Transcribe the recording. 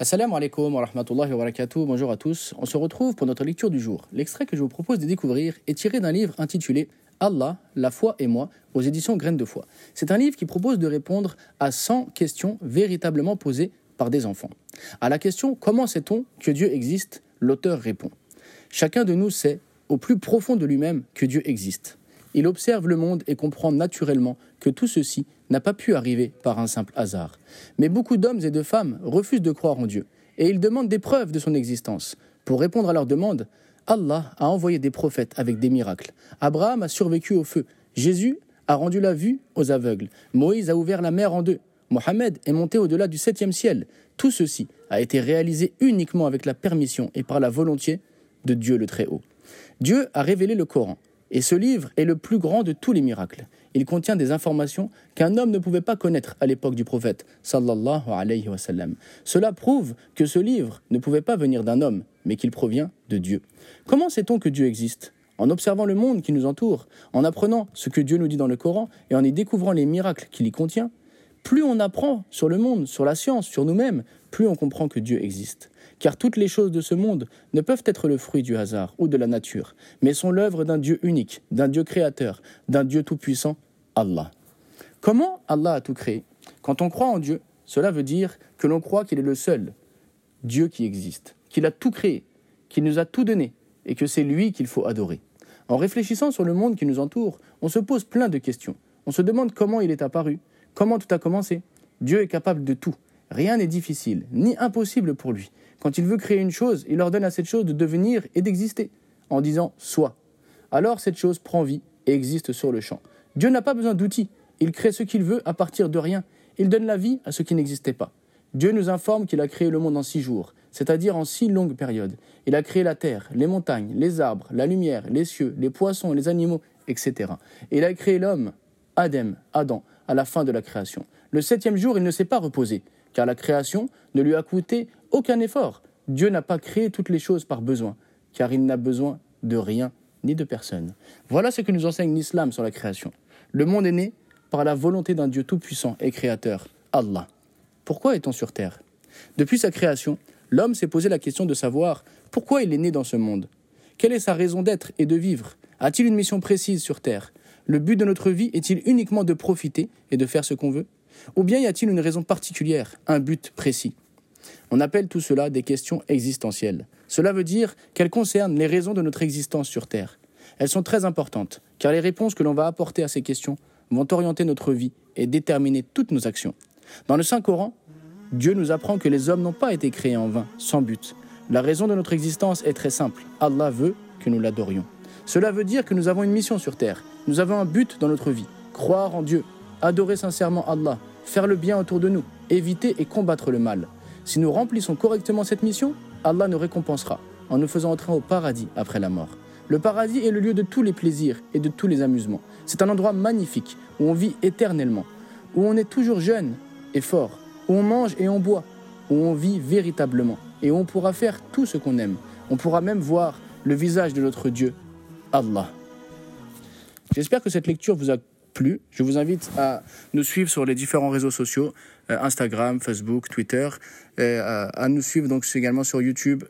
Assalamu alaikum wa rahmatullahi wa barakatuh. Bonjour à tous. On se retrouve pour notre lecture du jour. L'extrait que je vous propose de découvrir est tiré d'un livre intitulé Allah, la foi et moi aux éditions Graines de foi. C'est un livre qui propose de répondre à 100 questions véritablement posées par des enfants. À la question Comment sait-on que Dieu existe? l'auteur répond Chacun de nous sait, au plus profond de lui-même, que Dieu existe. Il observe le monde et comprend naturellement que tout ceci n'a pas pu arriver par un simple hasard. Mais beaucoup d'hommes et de femmes refusent de croire en Dieu, et ils demandent des preuves de son existence. Pour répondre à leurs demandes, Allah a envoyé des prophètes avec des miracles. Abraham a survécu au feu. Jésus a rendu la vue aux aveugles. Moïse a ouvert la mer en deux. Mohammed est monté au-delà du septième ciel. Tout ceci a été réalisé uniquement avec la permission et par la volonté de Dieu le Très-Haut. Dieu a révélé le Coran, et ce livre est le plus grand de tous les miracles. Il contient des informations qu'un homme ne pouvait pas connaître à l'époque du prophète. Cela prouve que ce livre ne pouvait pas venir d'un homme, mais qu'il provient de Dieu. Comment sait-on que Dieu existe? En observant le monde qui nous entoure, en apprenant ce que Dieu nous dit dans le Coran et en y découvrant les miracles qu'il y contient, plus on apprend sur le monde, sur la science, sur nous-mêmes, plus on comprend que Dieu existe. Car toutes les choses de ce monde ne peuvent être le fruit du hasard ou de la nature, mais sont l'œuvre d'un Dieu unique, d'un Dieu créateur, d'un Dieu tout-puissant, Allah. Comment Allah a tout créé? Quand on croit en Dieu, cela veut dire que l'on croit qu'il est le seul Dieu qui existe, qu'il a tout créé, qu'il nous a tout donné, et que c'est lui qu'il faut adorer. En réfléchissant sur le monde qui nous entoure, on se pose plein de questions. On se demande comment il est apparu, comment tout a commencé. Dieu est capable de tout. Rien n'est difficile, ni impossible pour lui. Quand il veut créer une chose, il ordonne à cette chose de devenir et d'exister, en disant soit. Alors cette chose prend vie et existe sur le champ. Dieu n'a pas besoin d'outils, il crée ce qu'il veut à partir de rien. Il donne la vie à ce qui n'existait pas. Dieu nous informe qu'il a créé le monde en six jours, c'est-à-dire en six longues périodes. Il a créé la terre, les montagnes, les arbres, la lumière, les cieux, les poissons, les animaux, etc. Et il a créé l'homme, Adam, Adam, à la fin de la création. Le septième jour, il ne s'est pas reposé, car la création ne lui a coûté aucun effort. Dieu n'a pas créé toutes les choses par besoin, car il n'a besoin de rien ni de personne. Voilà ce que nous enseigne l'islam sur la création. Le monde est né par la volonté d'un Dieu tout-puissant et créateur, Allah. Pourquoi est-on sur Terre? Depuis sa création, l'homme s'est posé la question de savoir pourquoi il est né dans ce monde. Quelle est sa raison d'être et de vivre? A-t-il une mission précise sur Terre? Le but de notre vie est-il uniquement de profiter et de faire ce qu'on veut? Ou bien y a-t-il une raison particulière, un but précis? On appelle tout cela des questions existentielles. Cela veut dire qu'elles concernent les raisons de notre existence sur Terre. Elles sont très importantes, car les réponses que l'on va apporter à ces questions vont orienter notre vie et déterminer toutes nos actions. Dans le Saint-Coran, Dieu nous apprend que les hommes n'ont pas été créés en vain, sans but. La raison de notre existence est très simple. Allah veut que nous l'adorions. Cela veut dire que nous avons une mission sur Terre. Nous avons un but dans notre vie. Croire en Dieu, adorer sincèrement Allah, faire le bien autour de nous, éviter et combattre le mal. Si nous remplissons correctement cette mission, Allah nous récompensera en nous faisant entrer au paradis après la mort. Le paradis est le lieu de tous les plaisirs et de tous les amusements. C'est un endroit magnifique où on vit éternellement, où on est toujours jeune et fort, où on mange et on boit, où on vit véritablement et où on pourra faire tout ce qu'on aime. On pourra même voir le visage de notre Dieu, Allah. J'espère que cette lecture vous a je vous invite à nous suivre sur les différents réseaux sociaux, euh, Instagram, Facebook, Twitter, euh, à nous suivre donc également sur YouTube